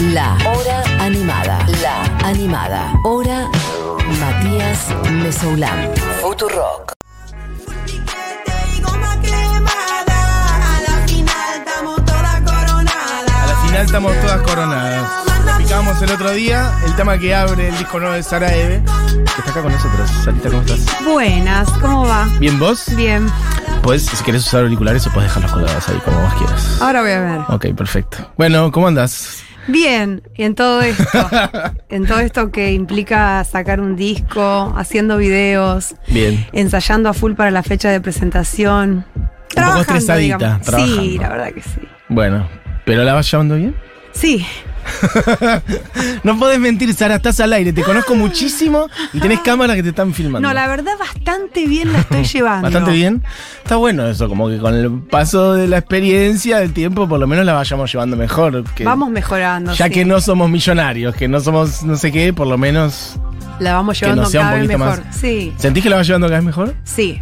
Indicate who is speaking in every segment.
Speaker 1: La Hora Animada. La Animada. Hora Matías Mesoulán. Futurock.
Speaker 2: y goma quemada. A la final estamos todas coronadas.
Speaker 3: A la final estamos todas coronadas. Lo picamos el otro día, el tema que abre el disco nuevo de Sara Eve. que Está acá con nosotros. Sarita, ¿cómo estás?
Speaker 4: Buenas, ¿cómo va?
Speaker 3: ¿Bien vos?
Speaker 4: Bien,
Speaker 3: Pues, si querés usar auriculares, o puedes dejarlos colgados ahí, como vos quieras.
Speaker 4: ahora voy a ver.
Speaker 3: Ok, perfecto. Bueno, ¿cómo andás?
Speaker 4: Bien, y en todo esto, en todo esto que implica sacar un disco, haciendo videos,
Speaker 3: Bien.
Speaker 4: ensayando a full para la fecha de presentación. Trabajando,
Speaker 3: estresadita,
Speaker 4: digamos. Sí, la verdad que sí.
Speaker 3: Bueno, ¿pero la vas llevando bien?
Speaker 4: Sí,
Speaker 3: No podés mentir, Sara, estás al aire. Te conozco muchísimo y tenés cámaras que te están filmando.
Speaker 4: no, la verdad bastante bien la estoy llevando.
Speaker 3: Bastante bien. Está bueno eso, como que con el paso de la experiencia, del tiempo, por lo menos la vayamos llevando mejor. que-
Speaker 4: Vamos mejorando.
Speaker 3: Ya
Speaker 4: sí.
Speaker 3: que no somos millonarios, que no somos no sé qué, por lo menos.
Speaker 4: La vamos
Speaker 3: que
Speaker 4: llevando
Speaker 3: nos sea un
Speaker 4: cada vez mejor.
Speaker 3: más.
Speaker 4: Sí,
Speaker 3: ¿Sentís que la vas llevando cada vez mejor?
Speaker 4: sí,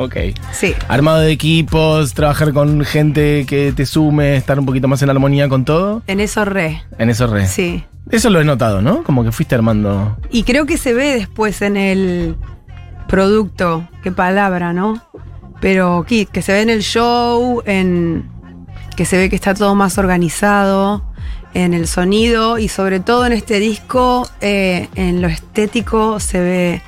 Speaker 3: Ok.
Speaker 4: sí.
Speaker 3: Armado de equipos, trabajar con gente que te sume, estar un poquito más en armonía con todo.
Speaker 4: En eso re.
Speaker 3: En eso re.
Speaker 4: Sí.
Speaker 3: Eso lo he notado, ¿no? Como que fuiste armando.
Speaker 4: Y creo que se ve después en el producto, qué palabra, ¿no? Pero que, que se ve en el show, en que se ve que está todo más organizado, en el sonido y sobre todo en este disco, eh, en lo estético se ve,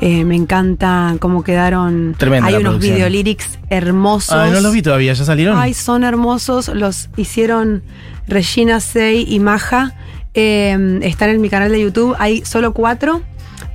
Speaker 4: eh, me encanta cómo quedaron.
Speaker 3: Tremenda
Speaker 4: Hay unos videolyrics hermosos.
Speaker 3: Ay, no los vi todavía, ¿ya salieron?
Speaker 4: Ay, son hermosos. Los hicieron Regina Sey y Maja. Eh, están en mi canal de YouTube. Hay solo cuatro.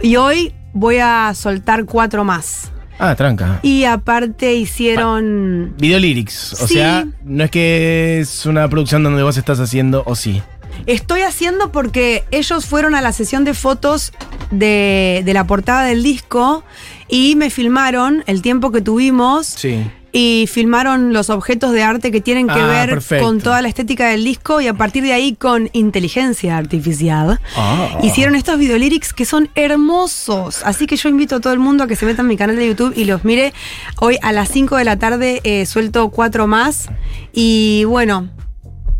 Speaker 4: Y hoy voy a soltar cuatro más.
Speaker 3: Ah, tranca.
Speaker 4: Y aparte hicieron.
Speaker 3: Video lyrics. O
Speaker 4: Sí.
Speaker 3: sea, no es que es una producción donde vos estás haciendo, o sí.
Speaker 4: Estoy haciendo porque ellos fueron a la sesión de fotos de, de la portada del disco y me filmaron el tiempo que tuvimos.
Speaker 3: Sí.
Speaker 4: Y filmaron los objetos de arte que tienen que
Speaker 3: Ah,
Speaker 4: ver
Speaker 3: perfecto.
Speaker 4: con toda la estética del disco y a partir de ahí con inteligencia artificial.
Speaker 3: Ah.
Speaker 4: Hicieron estos videolyrics que son hermosos. Así que yo invito a todo el mundo a que se metan en mi canal de YouTube y los mire. Hoy a las 5 de la tarde eh, suelto cuatro más. Y bueno,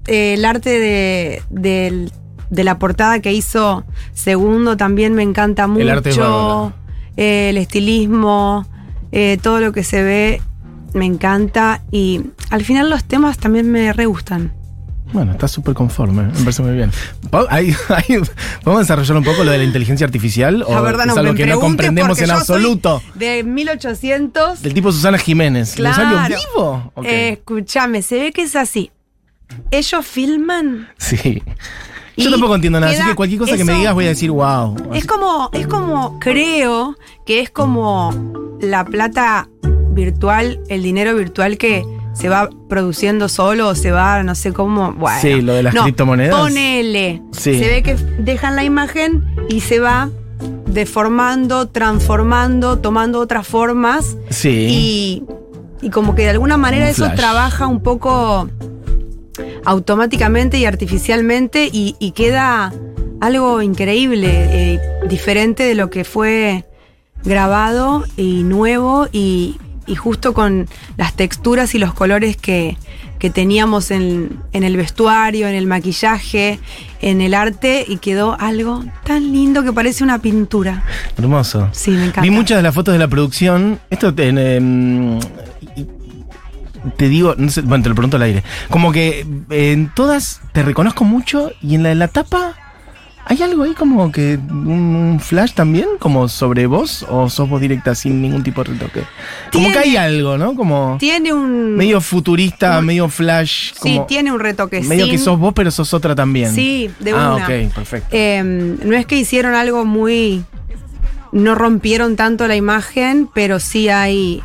Speaker 4: eh, el arte de, del- de la portada que hizo Segundo también me encanta mucho.
Speaker 3: El arte es.
Speaker 4: Eh, el estilismo, eh, todo lo que se ve me encanta. Y al final los temas también me re gustan.
Speaker 3: Bueno, está súper conforme, me parece muy bien. Pa- ahí- ahí- ¿Podemos desarrollar un poco lo de la inteligencia artificial? ¿O
Speaker 4: La verdad
Speaker 3: es
Speaker 4: no
Speaker 3: algo
Speaker 4: me
Speaker 3: que no comprendemos en absoluto?
Speaker 4: De 1800.
Speaker 3: Del tipo Susana Jiménez. ¿Le
Speaker 4: Claro.
Speaker 3: salió vivo?
Speaker 4: Eh, escúchame, se ve que es así. Ellos filman.
Speaker 3: sí. Yo tampoco entiendo nada, así que cualquier cosa que me digas voy a decir wow.
Speaker 4: Es como, es como, creo que es como la plata virtual, el dinero virtual que se va produciendo solo o se va, no sé cómo. Bueno,
Speaker 3: Sí, lo de las
Speaker 4: No,
Speaker 3: criptomonedas.
Speaker 4: Ponele.
Speaker 3: Sí.
Speaker 4: Se ve que dejan la imagen y se va deformando, transformando, tomando otras formas.
Speaker 3: Sí.
Speaker 4: Y, y como que de alguna manera
Speaker 3: Un
Speaker 4: eso
Speaker 3: flash.
Speaker 4: trabaja un poco automáticamente y artificialmente y, y queda algo increíble, eh, diferente de lo que fue grabado y nuevo y, y justo con las texturas y los colores que, que teníamos en, en el vestuario, en el maquillaje, en el arte y quedó algo tan lindo que parece una pintura.
Speaker 3: Hermoso.
Speaker 4: Sí, me encanta.
Speaker 3: Vi muchas de las fotos de la producción. Esto te, em, te digo, no sé, bueno, te lo pregunto al aire. Como que eh, en todas te reconozco mucho y en la de la tapa hay algo ahí como que un, flash también, como sobre vos o sos vos directa sin ningún tipo de retoque. Como que hay algo, ¿no? Como
Speaker 4: Tiene un...
Speaker 3: medio futurista, medio flash.
Speaker 4: sí, tiene un retoque.
Speaker 3: Medio que sos vos, pero sos otra también.
Speaker 4: Sí, de
Speaker 3: ah,
Speaker 4: una.
Speaker 3: ok, perfecto.
Speaker 4: Eh, no es que hicieron algo muy. No rompieron tanto la imagen, pero sí hay,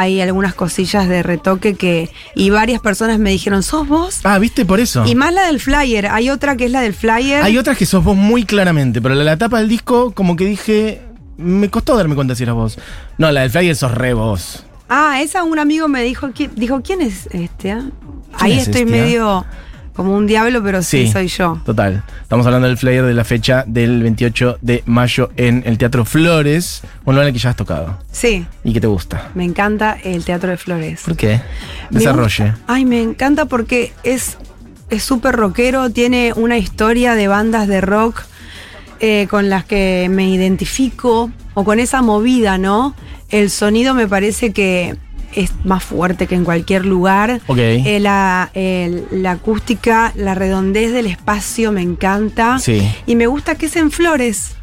Speaker 4: hay algunas cosillas de retoque que. Y varias personas me dijeron, ¿sos vos?
Speaker 3: ah, ¿viste? Por eso.
Speaker 4: Y más la del flyer. Hay otra que es la del flyer.
Speaker 3: Hay otras que sos vos muy claramente, pero la, la tapa del disco, como que dije. Me costó darme cuenta si eras vos. No, la del flyer sos re vos.
Speaker 4: Ah, esa un amigo me dijo, ¿qui- dijo, ¿quién es este? ah?" Ahí
Speaker 3: es
Speaker 4: estoy
Speaker 3: este, ah?
Speaker 4: Como un diablo, pero sí,
Speaker 3: Sí.
Speaker 4: soy yo.
Speaker 3: Total. Estamos hablando del flyer de la fecha del 28 de mayo en el Teatro Flores, un lugar en el que ya has tocado
Speaker 4: Sí,
Speaker 3: y que te gusta.
Speaker 4: me encanta el Teatro de Flores.
Speaker 3: ¿Por qué? Desarrolle.
Speaker 4: Ay, me encanta porque es es súper rockero, tiene una historia de bandas de rock eh, con las que me identifico, o con esa movida, ¿no? El sonido me parece que es más fuerte que en cualquier lugar.
Speaker 3: Ok.
Speaker 4: Eh, la, la acústica, la redondez del espacio me encanta.
Speaker 3: Sí.
Speaker 4: Y me gusta que es en Flores.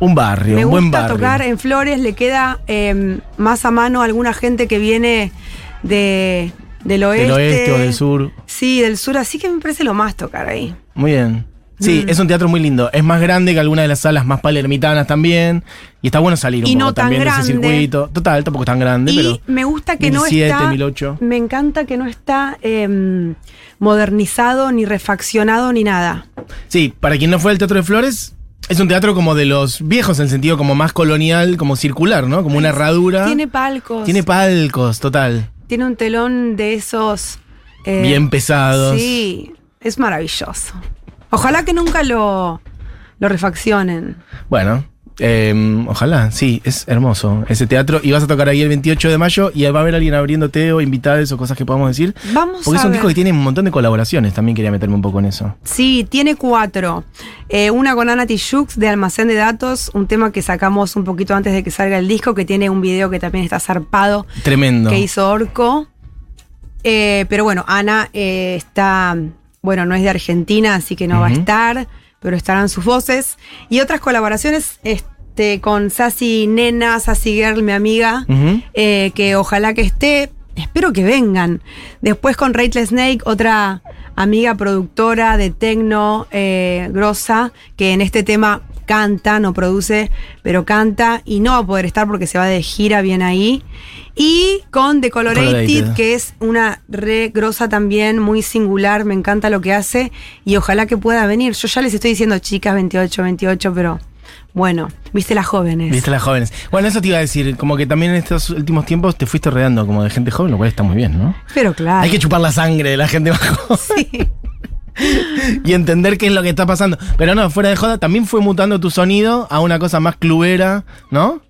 Speaker 3: Un barrio,
Speaker 4: Me
Speaker 3: un buen
Speaker 4: gusta
Speaker 3: barrio.
Speaker 4: tocar en Flores, le queda eh, más a mano a alguna gente que viene de, del oeste.
Speaker 3: Del oeste o del sur.
Speaker 4: Sí, del sur, así que me parece lo más tocar ahí.
Speaker 3: Muy bien. Sí,
Speaker 4: Mm.
Speaker 3: es un teatro muy lindo. Es más grande que alguna de las salas más palermitanas también. Y está bueno salir un
Speaker 4: Y
Speaker 3: poco
Speaker 4: no
Speaker 3: también de ese circuito. Total, tampoco es tan grande,
Speaker 4: Y
Speaker 3: pero.
Speaker 4: me gusta que no
Speaker 3: 1007,
Speaker 4: está.
Speaker 3: 1008.
Speaker 4: Me encanta que no está em, modernizado, ni refaccionado, ni nada.
Speaker 3: Sí, para quien no fue al Teatro de Flores, es un teatro como de los viejos, en el sentido como más colonial, como circular, ¿no? Como una herradura.
Speaker 4: Tiene palcos.
Speaker 3: Tiene palcos, total.
Speaker 4: tiene un telón de esos. eh,
Speaker 3: Bien pesados.
Speaker 4: Sí, es maravilloso. Ojalá que nunca lo, lo refaccionen.
Speaker 3: Bueno, eh, ojalá, sí, es hermoso ese teatro. Y vas a tocar ahí el 28 de mayo y va a haber alguien abriéndote o invitados o cosas que podamos decir.
Speaker 4: Vamos
Speaker 3: Porque
Speaker 4: a
Speaker 3: es un
Speaker 4: ver.
Speaker 3: disco que tiene un montón de colaboraciones, también quería meterme un poco en eso.
Speaker 4: Sí, tiene cuatro. Eh, una con Ana Tijoux de Almacén de Datos, un tema que sacamos un poquito antes de que salga el disco, que tiene un video que también está zarpado,
Speaker 3: Tremendo.
Speaker 4: que hizo Orco. Eh, pero bueno, Ana eh, está, bueno, no es de Argentina, así que no va a estar, pero estarán sus voces. Y otras colaboraciones este, con Sassy Nena, Sassy Girl, mi amiga, eh, que ojalá que esté. Espero que vengan. Después con Rachel Snake, otra amiga productora de tecno eh, grosa, que en este tema canta, no produce, pero canta y no va a poder estar porque se va de gira bien ahí. Y con The Colorated,
Speaker 3: Colorated.
Speaker 4: que es una re grosa también, muy singular, me encanta lo que hace y ojalá que pueda venir. Yo ya les estoy diciendo chicas 28, 28, pero bueno, viste las jóvenes.
Speaker 3: Viste las jóvenes. Bueno, eso te iba a decir, como que también en estos últimos tiempos te fuiste rodeando como de gente joven, lo cual está muy bien, ¿no?
Speaker 4: Pero claro.
Speaker 3: Hay que chupar la sangre de la gente más joven
Speaker 4: Sí.
Speaker 3: y entender qué es lo que está pasando. Pero no, fuera de joda, también fue mutando tu sonido a una cosa más clubera, ¿no?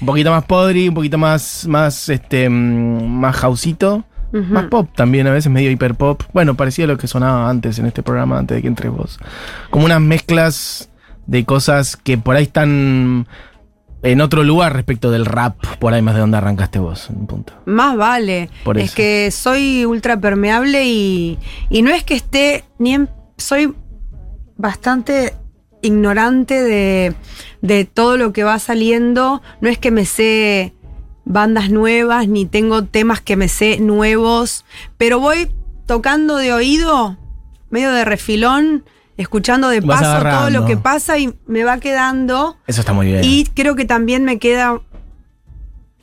Speaker 3: Un poquito más podri, un poquito más, más, este, mm, más houseito. Más pop también, a veces medio hiper pop. Bueno, parecía a lo que sonaba antes en este programa, antes de que entres vos. Como unas mezclas de cosas que por ahí están en otro lugar respecto del rap, por ahí más de donde arrancaste vos, un punto.
Speaker 4: Más vale.
Speaker 3: Por
Speaker 4: es
Speaker 3: eso.
Speaker 4: que soy ultra permeable y, y no es que esté ni en, soy bastante ignorante de, de todo lo que va saliendo. No es que me sé bandas nuevas ni tengo temas que me sé nuevos, pero voy tocando de oído, medio de refilón, escuchando de
Speaker 3: Vas
Speaker 4: paso todo lo que pasa y me va quedando.
Speaker 3: Eso está muy bien.
Speaker 4: Y creo que también me queda.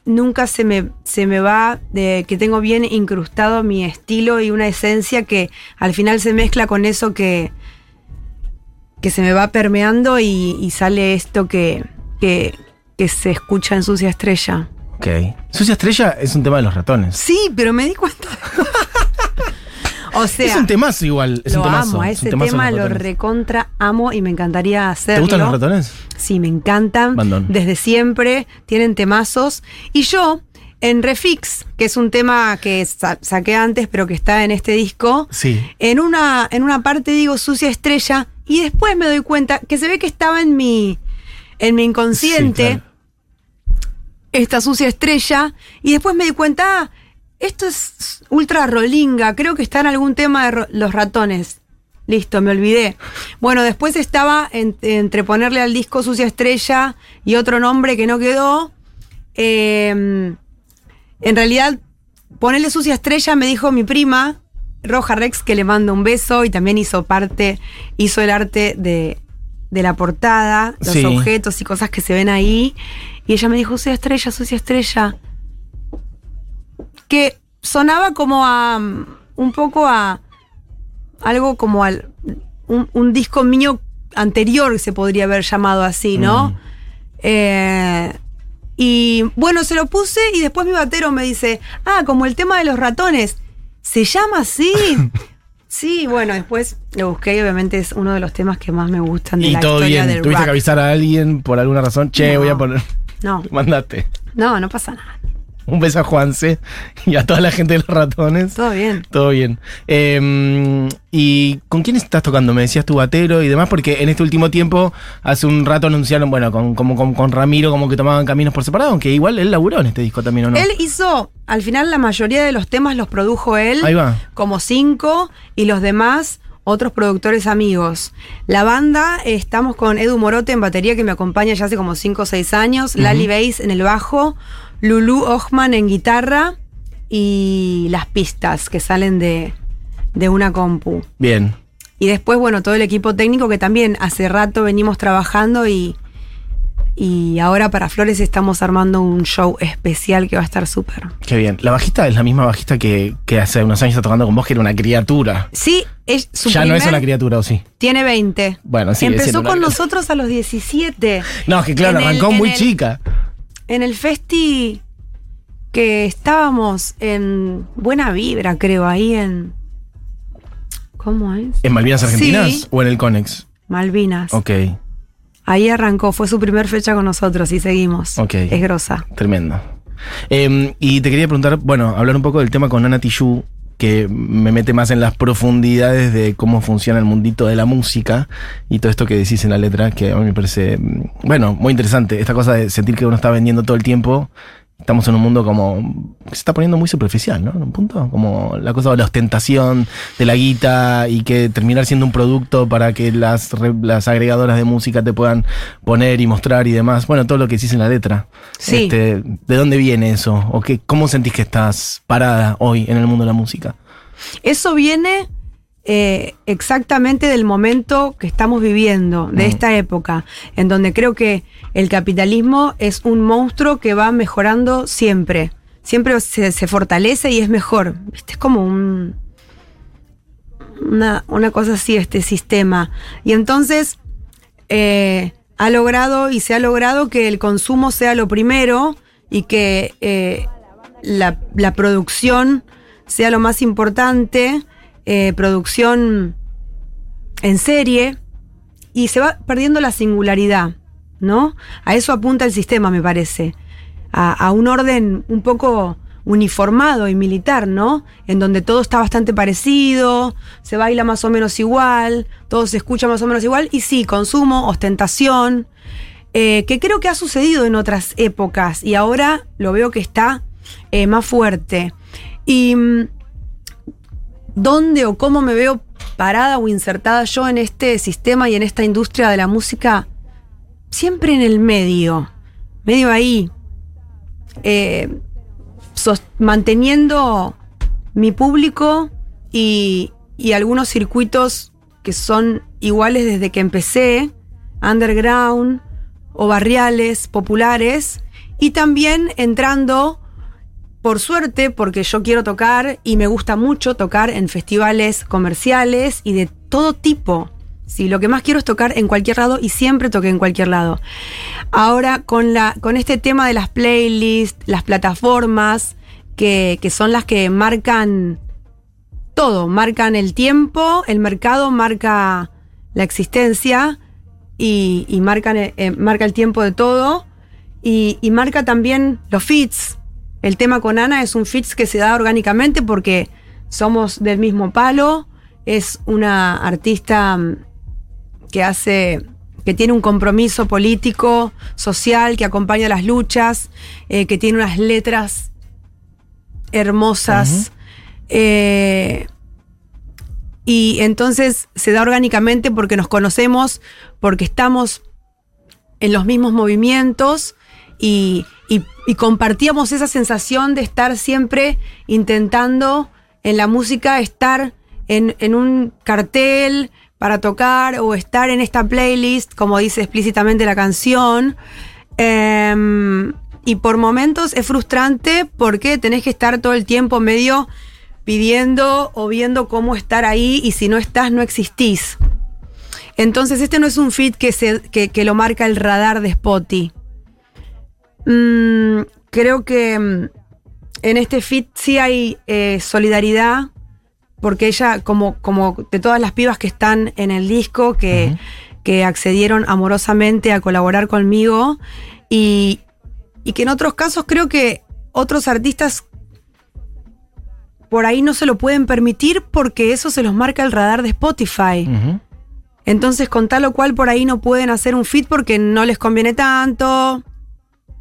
Speaker 4: Nunca se me, se me va de que tengo bien incrustado mi estilo y una esencia que al final se mezcla con eso que, que se me va permeando y, y sale esto que, que, que se escucha en Sucia Estrella.
Speaker 3: Ok. Sucia Estrella es un tema de los ratones.
Speaker 4: Sí, pero me di cuenta. O sea,
Speaker 3: es un temazo igual. Es
Speaker 4: lo
Speaker 3: un temazo.
Speaker 4: amo, a
Speaker 3: es un
Speaker 4: ese tema lo recontra amo y me encantaría hacerlo.
Speaker 3: ¿Te gustan los ratones?
Speaker 4: Sí, me encantan.
Speaker 3: Bandón.
Speaker 4: Desde siempre. Tienen temazos. Y yo, en Refix, que es un tema que sa- saqué antes, pero que está en este disco,
Speaker 3: Sí.
Speaker 4: en una, en una parte digo sucia estrella. Y después me doy cuenta que se ve que estaba en mi, en mi inconsciente.
Speaker 3: Sí, claro.
Speaker 4: Esta sucia estrella. Y después me di cuenta, ah, esto es ultra rolinga. Creo que está en algún tema de los ratones. Listo, me olvidé. Bueno, después estaba en- entre ponerle al disco Sucia Estrella y otro nombre que no quedó. Eh, en realidad, ponerle Sucia Estrella me dijo mi prima, Roja Rex, que le mando un beso y también hizo parte, hizo el arte de, de la portada, los
Speaker 3: Sí.
Speaker 4: objetos y cosas que se ven ahí. Y ella me dijo, Sucia Estrella, Sucia Estrella. Que sonaba como a. mm, un poco a. algo como al. un, un disco mío anterior se podría haber llamado así, ¿no?
Speaker 3: Mm.
Speaker 4: Eh, y bueno, se lo puse y después mi batero me dice, ah, como el tema de los ratones, ¿se llama así? sí, bueno, después lo busqué y obviamente es uno de los temas que más me gustan de
Speaker 3: Y
Speaker 4: la
Speaker 3: todo
Speaker 4: historia
Speaker 3: bien.
Speaker 4: del
Speaker 3: Tuviste que avisar a alguien por alguna razón. Che,
Speaker 4: No.
Speaker 3: voy a poner.
Speaker 4: No,
Speaker 3: Mandate.
Speaker 4: no, no pasa nada.
Speaker 3: Un beso a Juanse y a toda la gente de los ratones.
Speaker 4: Todo bien.
Speaker 3: Todo bien. Eh, ¿Y con quién estás tocando? Me decías tu batero y demás, porque en este último tiempo, hace un rato anunciaron, bueno, con, como, con, con Ramiro, como que tomaban caminos por separado, aunque igual él laburó en este disco también, ¿o no?
Speaker 4: Él hizo, al final la mayoría de los temas los produjo él.
Speaker 3: Ahí va.
Speaker 4: como cinco y los demás otros productores amigos. La banda, estamos con Edu Morote en batería que me acompaña ya hace como cinco o seis años, Lali Bass en el bajo, Lulu Ochman en guitarra y las pistas que salen de, de una compu.
Speaker 3: Bien.
Speaker 4: Y después, bueno, todo el equipo técnico que también hace rato venimos trabajando y, y ahora para Flores estamos armando un show especial que va a estar súper.
Speaker 3: Qué bien. La bajista es la misma bajista que, que hace unos años está tocando con vos, que era una criatura.
Speaker 4: Sí, es su
Speaker 3: ya no es una criatura, ¿o sí?
Speaker 4: Tiene 20.
Speaker 3: Bueno, sigue
Speaker 4: Empezó
Speaker 3: una
Speaker 4: con nosotros a los 17.
Speaker 3: No, es que claro,
Speaker 4: En
Speaker 3: arrancó muy
Speaker 4: el-
Speaker 3: chica.
Speaker 4: En el festi que estábamos en Buena Vibra, creo, ahí en. ¿Cómo es?
Speaker 3: ¿En Malvinas Argentinas
Speaker 4: Sí.
Speaker 3: o en el Conex?
Speaker 4: Malvinas.
Speaker 3: Ok,
Speaker 4: Ahí arrancó, fue su primer fecha con nosotros y seguimos.
Speaker 3: Ok.
Speaker 4: Es grosa.
Speaker 3: tremendo. Eh, y te quería preguntar, bueno, hablar un poco del tema con Ana Tijoux, que me mete más en las profundidades de cómo funciona el mundito de la música y todo esto que decís en la letra, que a mí me parece, mm, bueno, muy interesante. Esta cosa de sentir que uno está vendiendo todo el tiempo. Estamos en un mundo como que se está poniendo muy superficial, ¿no? En un punto, como la cosa de la ostentación, de la guita y que terminar siendo un producto para que las, re- las agregadoras de música te puedan poner y mostrar y demás. Bueno, todo lo que decís en la letra.
Speaker 4: Sí.
Speaker 3: Este, ¿De dónde viene eso? ¿O qué, cómo sentís que estás parada hoy en el mundo de la música?
Speaker 4: Eso viene eh, exactamente del momento que estamos viviendo, de
Speaker 3: Mm.
Speaker 4: esta época, en donde creo que el capitalismo es un monstruo que va mejorando siempre. Siempre se, se fortalece y es mejor. Es como un. Una, una cosa así, este sistema. Y entonces eh, ha logrado y se ha logrado que el consumo sea lo primero y que eh, la, la producción sea lo más importante, eh, producción en serie, y se va perdiendo la singularidad, ¿no? A eso apunta el sistema, me parece. A, un orden un poco uniformado y militar, ¿no? En donde todo está bastante parecido, se baila más o menos igual, todo se escucha más o menos igual, y sí, consumo, ostentación, eh, que creo que ha sucedido en otras épocas y ahora lo veo que está eh, más fuerte. Y mm, dónde o cómo me veo parada o insertada yo en este sistema y en esta industria de la música, siempre en el medio, medio ahí, eh, manteniendo mi público y algunos circuitos que son iguales desde que empecé, underground o barriales, populares, y también entrando por suerte, porque yo quiero tocar y me gusta mucho tocar en festivales comerciales y de todo tipo. Sí, lo que más quiero es tocar en cualquier lado y siempre toqué en cualquier lado. Ahora, con, la, con este tema de las playlists, las plataformas, que, que son las que marcan todo, marcan el tiempo, el mercado marca la existencia y, marcan, eh, eh, marca el tiempo de todo y, y marca también los fits. El tema con Ana es un fits que se da orgánicamente porque somos del mismo palo, es una artista mm, que hace que tiene un compromiso político, social, que acompaña las luchas, eh, que tiene unas letras hermosas. Eh, y entonces se da orgánicamente porque nos conocemos, porque estamos en los mismos movimientos y, y- compartíamos esa sensación de estar siempre intentando en la música estar en, en un cartel para tocar o estar en esta playlist, como dice explícitamente la canción. Em, y por momentos es frustrante porque tenés que estar todo el tiempo medio pidiendo o viendo cómo estar ahí y si no estás no existís. Entonces este no es un fit que, se, que, lo marca el radar de Spotty. Mm, creo que mm, en este fit sí hay eh, solidaridad, porque ella, como, como de todas las pibas que están en el disco, que, que accedieron amorosamente a colaborar conmigo, y, y que en otros casos creo que otros artistas por ahí no se lo pueden permitir porque eso se los marca el radar de Spotify. Entonces, con tal o cual por ahí no pueden hacer un fit porque no les conviene tanto.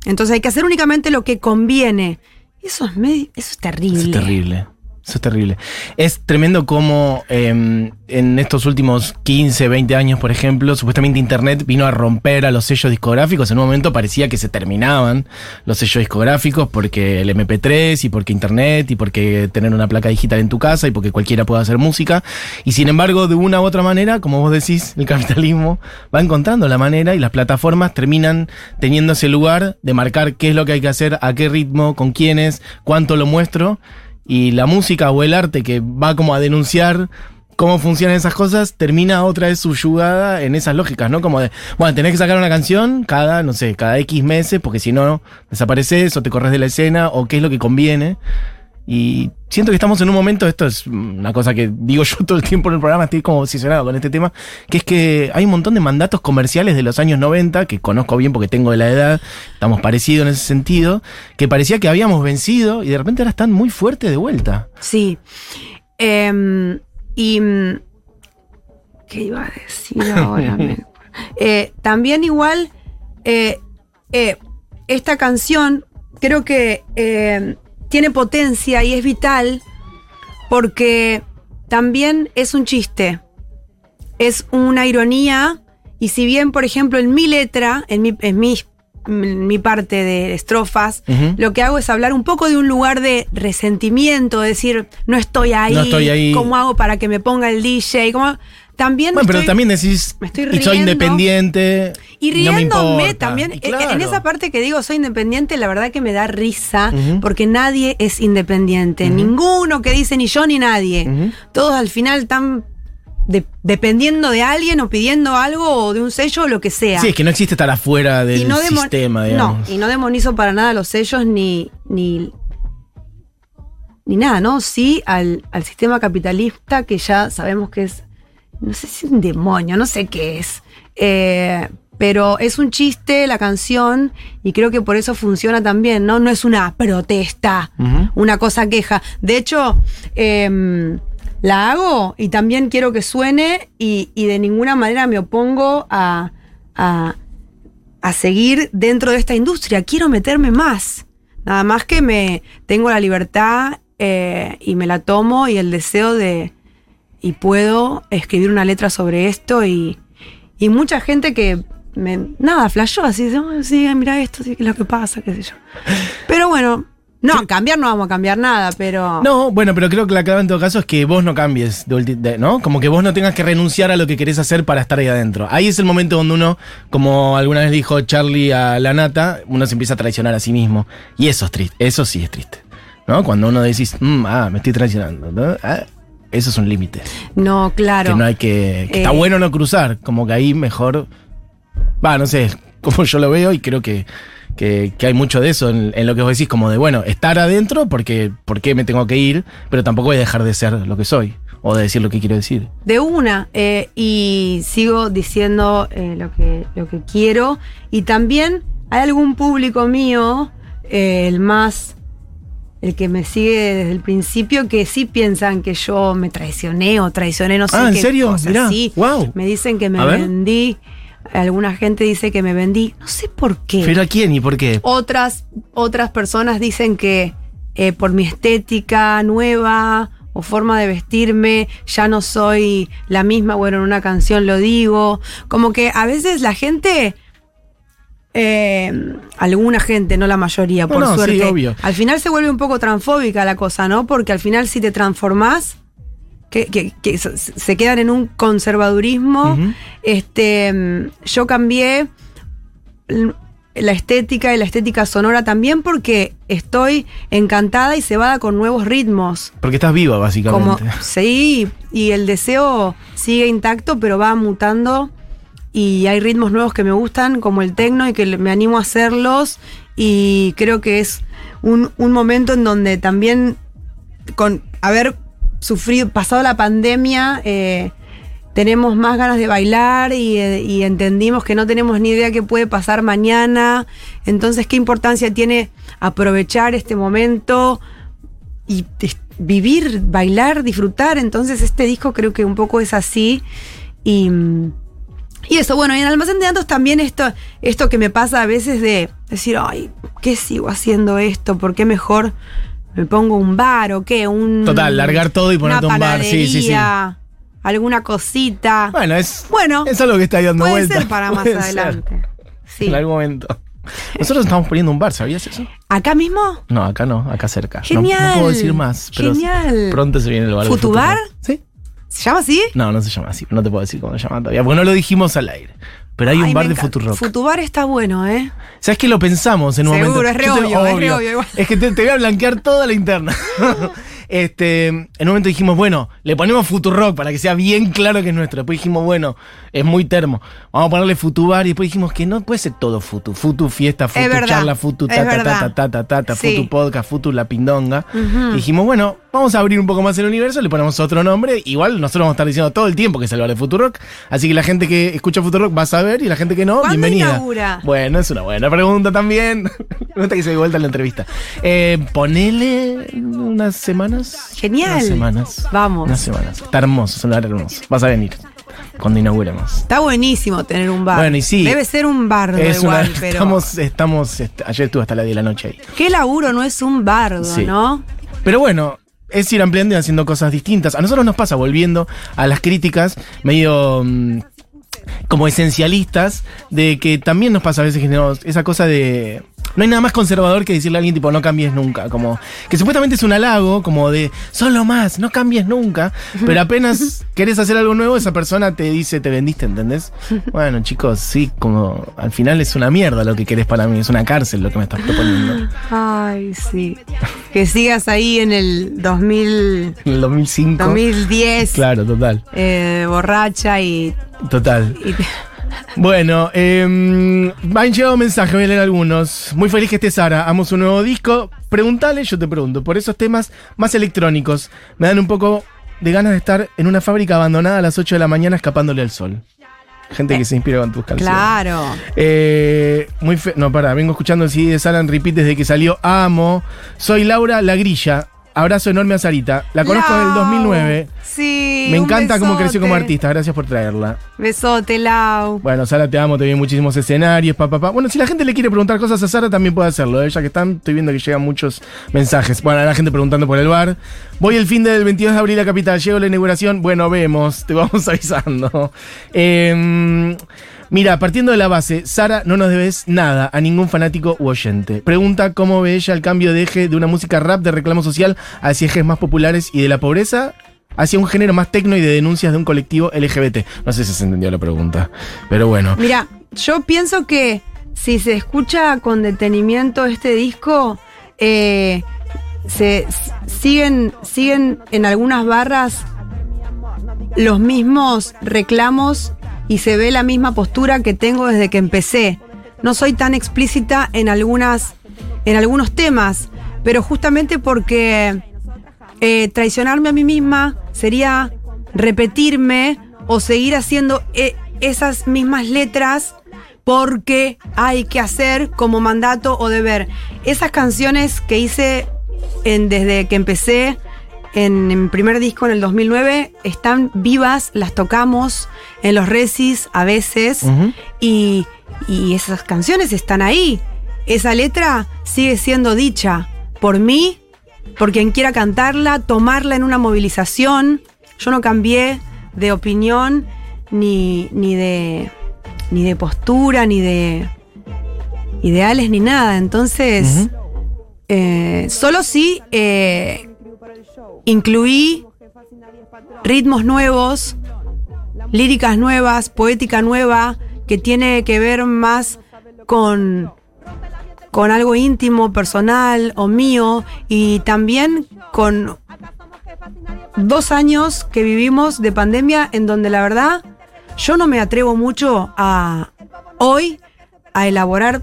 Speaker 4: Entonces hay que hacer únicamente lo que conviene. Eso es, medio- eso es terrible.
Speaker 3: Eso es terrible. Eso es terrible. Es tremendo como em, en estos últimos 15, 20 años, por ejemplo, supuestamente Internet vino a romper a los sellos discográficos. En un momento parecía que se terminaban los sellos discográficos porque el MP3 y porque Internet y porque tener una placa digital en tu casa y porque cualquiera puede hacer música. Y sin embargo, de una u otra manera, como vos decís, el capitalismo va encontrando la manera y las plataformas terminan teniendo ese lugar de marcar qué es lo que hay que hacer, a qué ritmo, con quiénes, cuánto lo muestro. Y la música o el arte que va como a denunciar cómo funcionan esas cosas, termina otra vez subyugada en esas lógicas, ¿no? Como de, bueno, tenés que sacar una canción cada, no sé, cada X meses, porque si no, desapareces o te corres de la escena, o qué es lo que conviene. Y siento que estamos en un momento, esto es una cosa que digo yo todo el tiempo en el programa, estoy como obsesionado con este tema, que es que hay un montón de mandatos comerciales de los años 90, que conozco bien porque tengo de la edad, estamos parecidos en ese sentido, que parecía que habíamos vencido y de repente ahora están muy fuertes de vuelta.
Speaker 4: Sí. Em, y. mm, ¿Qué iba a decir ahora? Eh, también, igual, eh, eh, esta canción creo que eh, tiene potencia y es vital porque también es un chiste. Es una ironía. Y si bien, por ejemplo, en mi letra, en mi, en mi, en mi parte de estrofas, lo que hago es hablar un poco de un lugar de resentimiento, decir, no estoy ahí,
Speaker 3: No estoy ahí.
Speaker 4: ¿cómo hago para que me ponga el DJ? ¿Cómo? También
Speaker 3: Bueno, pero
Speaker 4: estoy-
Speaker 3: también decís,
Speaker 4: me estoy
Speaker 3: y soy independiente.
Speaker 4: y
Speaker 3: no me
Speaker 4: riéndome
Speaker 3: importa".
Speaker 4: también,
Speaker 3: Y
Speaker 4: en- esa parte que digo soy independiente, la verdad que me da risa, porque nadie es independiente, ninguno que dice ni yo ni nadie. Todos al final están de- dependiendo de alguien o pidiendo algo o de un sello o lo que sea.
Speaker 3: Sí, es que no existe estar afuera del sistema, digamos.
Speaker 4: No, y no demonizo para nada los sellos ni, ni, ni nada, ¿no? Sí al, al sistema capitalista que ya sabemos que es, no sé si es un demonio, no sé qué es. Eh, pero es un chiste la canción y creo que por eso funciona también, ¿no? No es una protesta, una cosa queja. De hecho, em, la hago y también quiero que suene y, y de ninguna manera me opongo a, a, a seguir dentro de esta industria. Quiero meterme más. Nada más que me tengo la libertad eh, y me la tomo y el deseo de. Y puedo escribir una letra sobre esto y, y mucha gente que me, nada, flashó así, "Oh, sí, mira esto, sí, que es lo que pasa, qué sé yo. Pero bueno, no, a cambiar no vamos a cambiar nada, pero.
Speaker 3: No, bueno, pero creo que la clave en todo caso es que vos no cambies, de de- ¿no? Como que vos no tengas que renunciar a lo que querés hacer para estar ahí adentro. Ahí es el momento donde uno, como alguna vez dijo Charlie a la nata, uno se empieza a traicionar a sí mismo. Y eso es triste, eso sí es triste. ¿No? Cuando uno decís, "Mm, ah, me estoy traicionando. ¿no? Ah, eso es un límite.
Speaker 4: No, claro.
Speaker 3: Que no hay que. que está
Speaker 4: Eh.
Speaker 3: bueno no cruzar. Como que ahí mejor. Va, no sé, como yo lo veo y creo que. Que, que hay mucho de eso en, en lo que vos decís, como de, bueno, estar adentro porque, porque me tengo que ir, pero tampoco voy a dejar de ser lo que soy o de decir lo que quiero decir.
Speaker 4: De una, eh, y sigo diciendo eh, lo, que, lo que quiero. Y también hay algún público mío, eh, el más, el que me sigue desde el principio, que sí piensan que yo me traicioné o traicioné no sé
Speaker 3: Ah, ¿en
Speaker 4: qué
Speaker 3: serio? Mirá,
Speaker 4: Sí, me dicen que me
Speaker 3: A
Speaker 4: vendí. Alguna gente dice que me vendí. No sé por qué.
Speaker 3: ¿Pero a quién y por qué?
Speaker 4: Otras, otras personas dicen que eh, por mi estética nueva o forma de vestirme ya no soy la misma, bueno, en una canción lo digo. Como que a veces la gente, eh, alguna gente, no la mayoría, por
Speaker 3: no,
Speaker 4: suerte,
Speaker 3: obvio.
Speaker 4: al final se vuelve un poco transfóbica la cosa, ¿no? Porque al final si te transformás, que, que- que se- quedan en un conservadurismo. Este, yo cambié la estética y la estética sonora también porque estoy encantada y cebada con nuevos ritmos.
Speaker 3: Porque estás viva,
Speaker 4: Como,
Speaker 3: básicamente.
Speaker 4: sí, y el deseo sigue intacto, pero va mutando. Y hay ritmos nuevos que me gustan, como el tecno, y que me animo a hacerlos. Y creo que es un, un momento en donde también, con haber sufrido, pasado la pandemia, eh, tenemos más ganas de bailar y, eh, y entendimos que no tenemos ni idea qué puede pasar mañana. Entonces, ¿qué importancia tiene aprovechar este momento y vivir, bailar, disfrutar? Entonces, este disco creo que un poco es así. Y, mm, y eso, bueno, y en Almacén de Datos también esto, esto que me pasa a veces de decir, ay, ¿qué sigo haciendo esto? ¿Por qué mejor me pongo un bar o qué? Un,
Speaker 3: Total, largar todo y ponerte un bar, sí, sí, sí.
Speaker 4: Alguna cosita.
Speaker 3: Bueno, es,
Speaker 4: Bueno,
Speaker 3: es algo que está dando
Speaker 4: Puede
Speaker 3: vueltas.
Speaker 4: ser para más
Speaker 3: Puede ser.
Speaker 4: adelante. Sí.
Speaker 3: En algún momento. Nosotros estamos poniendo un bar, ¿sabías eso?
Speaker 4: ¿Acá mismo?
Speaker 3: No, acá no, acá cerca.
Speaker 4: Genial.
Speaker 3: No, puedo decir más, pero
Speaker 4: Genial.
Speaker 3: pronto se viene el bar.
Speaker 4: ¿Futubar?
Speaker 3: Sí.
Speaker 4: ¿Se llama así?
Speaker 3: No, no se llama así. No te puedo decir cómo se llama todavía, porque no lo dijimos al aire. Pero hay
Speaker 4: Ay,
Speaker 3: un bar de. Futurock.
Speaker 4: Futubar está bueno, ¿eh?
Speaker 3: ¿Sabes que lo pensamos en un
Speaker 4: Seguro,
Speaker 3: momento?
Speaker 4: es re
Speaker 3: te-
Speaker 4: obvio, es re obvio igual.
Speaker 3: Es que te, te voy a blanquear toda la interna. este, en un momento dijimos, bueno, le ponemos Futurock para que sea bien claro que es nuestro. Después dijimos, bueno, es muy termo. Vamos a ponerle Futubar y después dijimos que no puede ser todo Futu. Futu fiesta, Futu
Speaker 4: verdad,
Speaker 3: charla, Futu ta ta ta ta ta ta ta, ta,
Speaker 4: Sí.
Speaker 3: Futu podcast, Futu la pindonga. Y dijimos, bueno, vamos a abrir un poco más el universo, le ponemos otro nombre. Igual nosotros vamos a estar diciendo todo el tiempo que es el bar de Futurock. Así que la gente que escucha Futurock va a saber y la gente que no,
Speaker 4: ¿Cuándo
Speaker 3: bienvenida.
Speaker 4: inaugura?
Speaker 3: Bueno, es una buena pregunta también. Me gusta que se dé vuelta en la entrevista. Eh, ponele unas
Speaker 4: Genial.
Speaker 3: Unas semanas.
Speaker 4: Vamos.
Speaker 3: Unas semanas. Está hermoso, es un lugar hermoso. Vas a venir cuando inauguremos.
Speaker 4: Está buenísimo tener un bar.
Speaker 3: Bueno, y sí.
Speaker 4: Debe ser un bardo
Speaker 3: Es una-
Speaker 4: igual, pero.
Speaker 3: estamos, estamos, est- ayer estuve hasta las 10 de la noche ahí.
Speaker 4: Qué laburo no es un bardo,
Speaker 3: Sí.
Speaker 4: ¿no?
Speaker 3: Pero bueno, es ir ampliando y haciendo cosas distintas. A nosotros nos pasa, volviendo a las críticas, medio mm, como esencialistas, de que también nos pasa a veces que tenemos esa cosa de. No hay nada más conservador que decirle a alguien, tipo, no cambies nunca. Como que supuestamente es un halago, como de, solo más, no cambies nunca. Pero apenas querés hacer algo nuevo, esa persona te dice, te vendiste, ¿entendés? Bueno, chicos, sí, como al final es una mierda lo que querés para mí, es una cárcel lo que me estás proponiendo.
Speaker 4: Ay, sí. Que sigas ahí en el 2000,
Speaker 3: En el 2005.
Speaker 4: 2010,
Speaker 3: Claro, total.
Speaker 4: eh, borracha y.
Speaker 3: Total.
Speaker 4: y-
Speaker 3: Bueno, eh, me han llegado mensajes, voy a leer algunos. Muy feliz que estés, Sara. Amo su nuevo disco. Preguntale, yo te pregunto, por esos temas más electrónicos, me dan un poco de ganas de estar en una fábrica abandonada a las 8 de la mañana escapándole al sol. Gente que se inspira con tus canciones.
Speaker 4: claro.
Speaker 3: Eh, muy fe- No, para, vengo escuchando el CD de Sara en repeat desde que salió. Amo. Soy Laura La Grilla. Abrazo enorme a Sarita. La conozco en el
Speaker 4: Lau.
Speaker 3: 2009.
Speaker 4: Sí.
Speaker 3: Me encanta cómo creció como artista. Gracias por traerla.
Speaker 4: Besote, Lau.
Speaker 3: Bueno, Sara, te amo, te vi en muchísimos escenarios, papá. Pa, pa. Bueno, si la gente le quiere preguntar cosas a Sara, también puede hacerlo. ¿eh? Ya que están, estoy viendo que llegan muchos mensajes. Bueno, la gente preguntando por el bar. Voy el fin del 22 de abril a Capital. Llego a la inauguración. Bueno, vemos, te vamos avisando. Eh, mira, partiendo de la base, Sara, no nos debes nada a ningún fanático u oyente. Pregunta cómo ve ella el cambio de eje de una música rap de reclamo social hacia ejes más populares y de la pobreza hacia un género más tecno y de denuncias de un colectivo LGBT. No sé si se entendió la pregunta, pero bueno.
Speaker 4: Mira, yo pienso que si se escucha con detenimiento este disco, eh, se siguen, siguen en algunas barras los mismos reclamos y se ve la misma postura que tengo desde que empecé. No soy tan explícita en algunas, en algunos temas, pero justamente porque eh, traicionarme a mí misma sería repetirme o seguir haciendo eh, esas mismas letras porque hay que hacer como mandato o deber. Esas canciones que hice desde que empecé en, en primer disco en el 2009 están vivas, las tocamos en los recis a veces y, y esas canciones están ahí. Esa letra sigue siendo dicha por mí, por quien quiera cantarla, tomarla en una movilización. Yo no cambié de opinión ni, ni de ni de postura, ni de ideales, ni nada. Entonces, eh, solo sí eh, incluí ritmos nuevos, líricas nuevas, poética nueva, que tiene que ver más con, con algo íntimo, personal o mío, y también con dos años que vivimos de pandemia en donde la verdad yo no me atrevo mucho a hoy a elaborar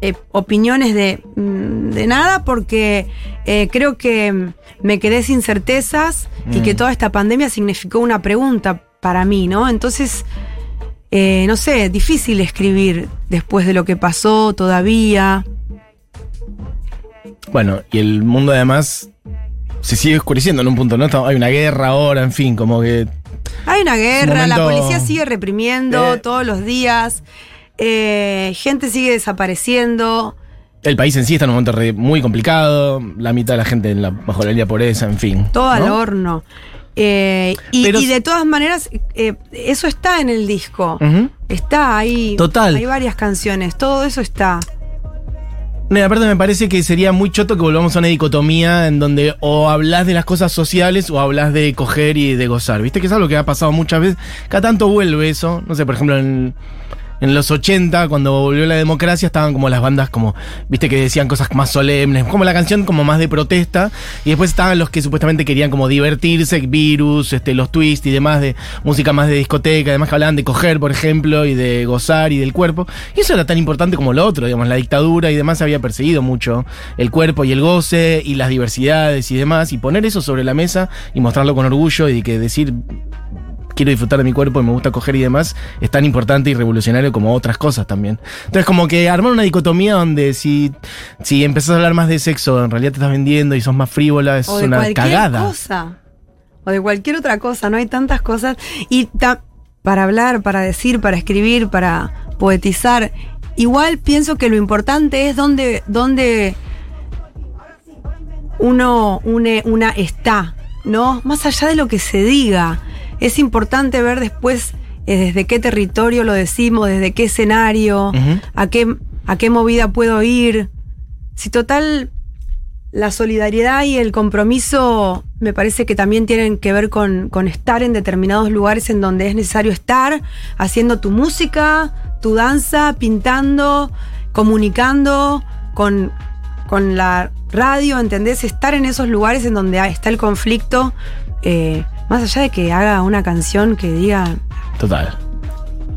Speaker 4: eh, opiniones de, mm, de nada porque eh, creo que mm, me quedé sin certezas y que toda esta pandemia significó una pregunta para mí, ¿no? Entonces, eh, no sé, difícil escribir después de lo que pasó todavía.
Speaker 3: Bueno, y el mundo además se sigue oscureciendo en un punto, ¿no? Hay una guerra ahora, en fin, como que.
Speaker 4: Hay una guerra, la
Speaker 3: momento-
Speaker 4: policía sigue reprimiendo
Speaker 3: Eh.
Speaker 4: todos los días, eh, gente sigue desapareciendo.
Speaker 3: El país en sí está en un momento re- muy complicado, la mitad de la gente en la, bajo la línea de pobreza, en fin.
Speaker 4: Todo al
Speaker 3: ¿no?
Speaker 4: horno. Eh, y,
Speaker 3: Pero-
Speaker 4: y de todas maneras, eh, eso está en el disco. Está ahí.
Speaker 3: Total.
Speaker 4: Hay varias canciones, todo eso está.
Speaker 3: No, aparte me parece que sería muy choto que volvamos a una dicotomía en donde o hablas de las cosas sociales o hablas de coger y de gozar. ¿Viste que es algo que ha pasado muchas veces? Cada tanto vuelve eso. No sé, por ejemplo, en, en los 80, cuando volvió la democracia, estaban como las bandas como, viste, que decían cosas más solemnes, como la canción como más de protesta. Y después estaban los que supuestamente querían como divertirse, virus, este, los twists y demás de música más de discoteca, además que hablaban de coger, por ejemplo, y de gozar y del cuerpo. Y eso era tan importante como lo otro, digamos, la dictadura y demás había perseguido mucho el cuerpo y el goce y las diversidades y demás. Y poner eso sobre la mesa y mostrarlo con orgullo y que decir quiero disfrutar de mi cuerpo y me gusta coger y demás, es tan importante y revolucionario como otras cosas también. Entonces, como que armar una dicotomía donde si, si empezás a hablar más de sexo, en realidad te estás vendiendo y sos más frívola, es
Speaker 4: O de
Speaker 3: una
Speaker 4: cualquier
Speaker 3: cagada.
Speaker 4: cosa. O de cualquier otra cosa. No hay tantas cosas. Y para hablar, para decir, para escribir, para poetizar. Igual pienso que lo importante es dónde, dónde uno une, una está, ¿no? Más allá de lo que se diga. Es importante ver después eh, desde qué territorio lo decimos, desde qué escenario, a, qué, a qué movida puedo ir. Si total la solidaridad y el compromiso me parece que también tienen que ver con, con estar en determinados lugares en donde es necesario estar, haciendo tu música, tu danza, pintando, comunicando con, con la radio, ¿entendés? Estar en esos lugares en donde está el conflicto, eh, más allá de que haga una canción que diga
Speaker 3: Total.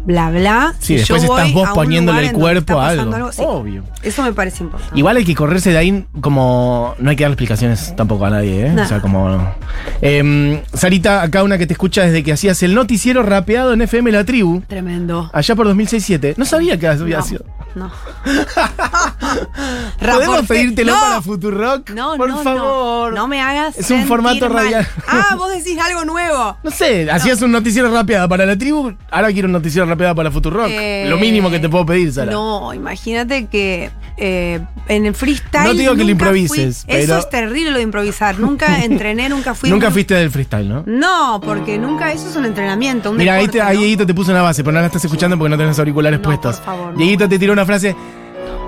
Speaker 4: Bla bla.
Speaker 3: Sí,
Speaker 4: si
Speaker 3: después
Speaker 4: yo
Speaker 3: estás vos poniéndole el cuerpo a algo.
Speaker 4: sí.
Speaker 3: Obvio.
Speaker 4: Eso me parece importante.
Speaker 3: Igual hay que correrse de ahí como... No hay que dar explicaciones tampoco a nadie, ¿eh? O sea, como... Em, Sarita, acá una que te escucha desde que hacías el noticiero rapeado en FM La Tribu,
Speaker 4: Tremendo.
Speaker 3: allá por 2006-2007. No sabía que había
Speaker 4: No,
Speaker 3: sido...
Speaker 4: no.
Speaker 3: ¿Podemos pedírtelo
Speaker 4: No.
Speaker 3: para Futurock?
Speaker 4: No,
Speaker 3: por
Speaker 4: no,
Speaker 3: favor.
Speaker 4: No. Me hagas.
Speaker 3: Es un formato
Speaker 4: mal.
Speaker 3: radial.
Speaker 4: Ah, vos decís algo nuevo.
Speaker 3: No sé, hacías un noticiero rapeado para la tribu, ahora quiero un noticiero rapeado para Futurock.
Speaker 4: Eh,
Speaker 3: Lo mínimo que te puedo pedir, Sara.
Speaker 4: No, imagínate que eh, en el freestyle.
Speaker 3: No te digo que lo improvises,
Speaker 4: fui- Eso es terrible lo de improvisar. Nunca entrené, nunca fui.
Speaker 3: Nunca
Speaker 4: un-
Speaker 3: fuiste del freestyle, ¿no?
Speaker 4: No, porque nunca. Eso es un entrenamiento. Un
Speaker 3: Mira, ahí,
Speaker 4: deporte,
Speaker 3: te- ahí
Speaker 4: ¿no?
Speaker 3: Dieguito te puso una base, pero no la estás escuchando porque no tenés auriculares
Speaker 4: No,
Speaker 3: puestos.
Speaker 4: por favor, no.
Speaker 3: Te tiró una frase.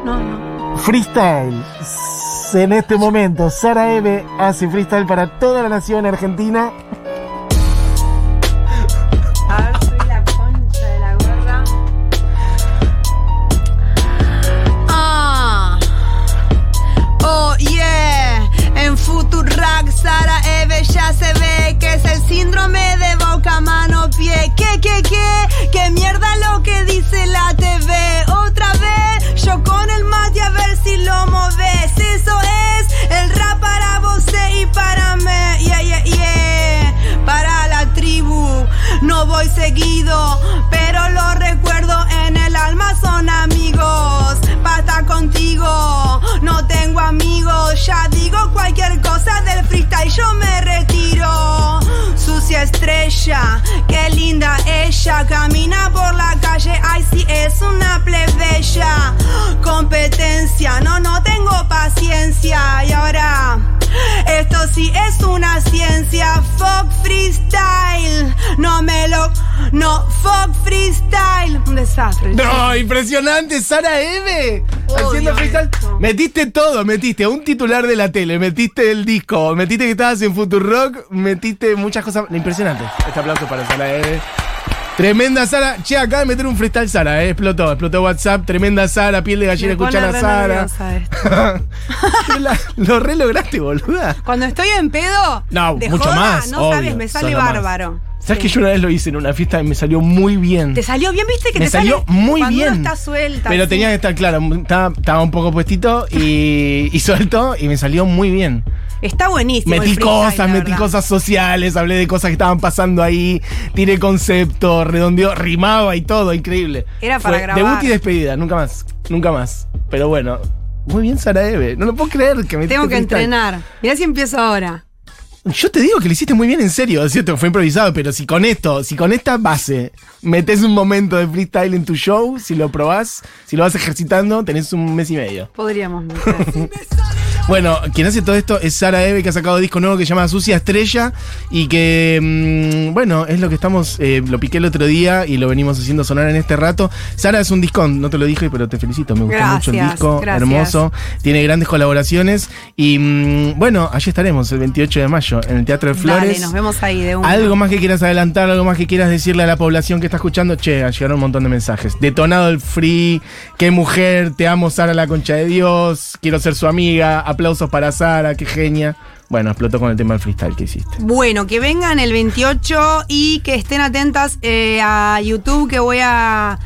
Speaker 4: No, no.
Speaker 3: Freestyle. En este momento, Sara Eve hace freestyle para toda la nación argentina.
Speaker 4: Digo cualquier cosa del freestyle, yo me retiro. Sucia estrella, qué linda ella, camina por la calle, ay sí es una plebeya. Competencia, no, no tengo paciencia y ahora... Esto sí es una ciencia, fuck freestyle. No me lo. No, fuck freestyle. Un desastre.
Speaker 3: No, impresionante, Sara Eve.
Speaker 4: Odio
Speaker 3: Haciendo freestyle.
Speaker 4: esto.
Speaker 3: Metiste todo, metiste un titular de la tele, metiste el disco, metiste que estabas en Futurock, metiste muchas cosas. Impresionante. Este aplauso para Sara Eve. Tremenda Sara. Che, acaba de meter un freestyle Sara, eh. explotó, explotó WhatsApp. Tremenda Sara, piel de gallina, escuchar a Sara. La- lo re lograste, boluda.
Speaker 4: Cuando estoy en pedo.
Speaker 3: No,
Speaker 4: de
Speaker 3: mucho
Speaker 4: joda,
Speaker 3: más,
Speaker 4: No
Speaker 3: obvio,
Speaker 4: sabes, me sale
Speaker 3: más.
Speaker 4: bárbaro.
Speaker 3: ¿Sabes
Speaker 4: Sí.
Speaker 3: que yo una vez lo hice en una fiesta y me salió muy bien?
Speaker 4: ¿Te salió bien? ¿Viste que
Speaker 3: me
Speaker 4: te
Speaker 3: salió
Speaker 4: sale
Speaker 3: muy
Speaker 4: cuando
Speaker 3: bien.
Speaker 4: Está suelta.
Speaker 3: Pero tenía que estar, claro, estaba, estaba un poco puestito y, y suelto y me salió muy bien.
Speaker 4: Está buenísimo.
Speaker 3: Metí cosas, metí cosas sociales, hablé de cosas que estaban pasando ahí, tiré concepto, redondeó, rimaba y todo, increíble.
Speaker 4: Era para
Speaker 3: Fue
Speaker 4: grabar.
Speaker 3: Debut y despedida, nunca más, nunca más. Pero bueno, muy bien Sara Eve, no lo puedo creer que me
Speaker 4: Tengo que entrenar. Mirá si empiezo ahora.
Speaker 3: Yo te digo que lo hiciste muy bien en serio, es cierto, fue improvisado, pero si con esto, si con esta base metes un momento de freestyle en tu show, si lo probás, si lo vas ejercitando, tenés un mes y medio.
Speaker 4: Podríamos.
Speaker 3: Bueno, quien hace todo esto es Sara Eve, que ha sacado disco nuevo que se llama Sucia Estrella y que, mm, bueno, es lo que estamos, eh, lo piqué el otro día y lo venimos haciendo sonar en este rato. Sara es un discón, no te lo dije, pero te felicito, me gustó mucho el disco,
Speaker 4: gracias.
Speaker 3: hermoso, tiene grandes colaboraciones y, mm, bueno, allí estaremos el 28 de mayo en el Teatro de Flores.
Speaker 4: Dale, nos vemos ahí de una.
Speaker 3: Algo más que quieras adelantar, algo más que quieras decirle a la población que está escuchando. Che, llegaron un montón de mensajes. Detonado el free, qué mujer, te amo Sara la concha de Dios, quiero ser su amiga, aplausos para Sara, qué genia. Bueno, explotó con el tema del freestyle que hiciste.
Speaker 4: Bueno, que vengan el 28 y que estén atentas eh, a YouTube que voy a...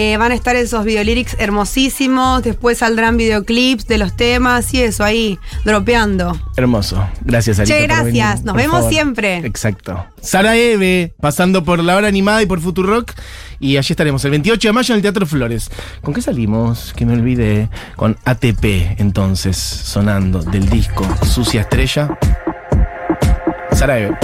Speaker 4: eh, van a estar esos videolyrics hermosísimos, después saldrán videoclips de los temas y eso ahí, dropeando.
Speaker 3: Hermoso. Gracias, Sarita.
Speaker 4: Che,
Speaker 3: por
Speaker 4: gracias.
Speaker 3: venir,
Speaker 4: Nos
Speaker 3: por
Speaker 4: vemos
Speaker 3: favor.
Speaker 4: siempre.
Speaker 3: Exacto. Sara Eve, pasando por la hora animada y por Futurock. Y allí estaremos el 28 de mayo en el Teatro Flores. ¿Con qué salimos? Que me olvidé. Con ATP, entonces, sonando del disco Sucia Estrella. Sara Eve.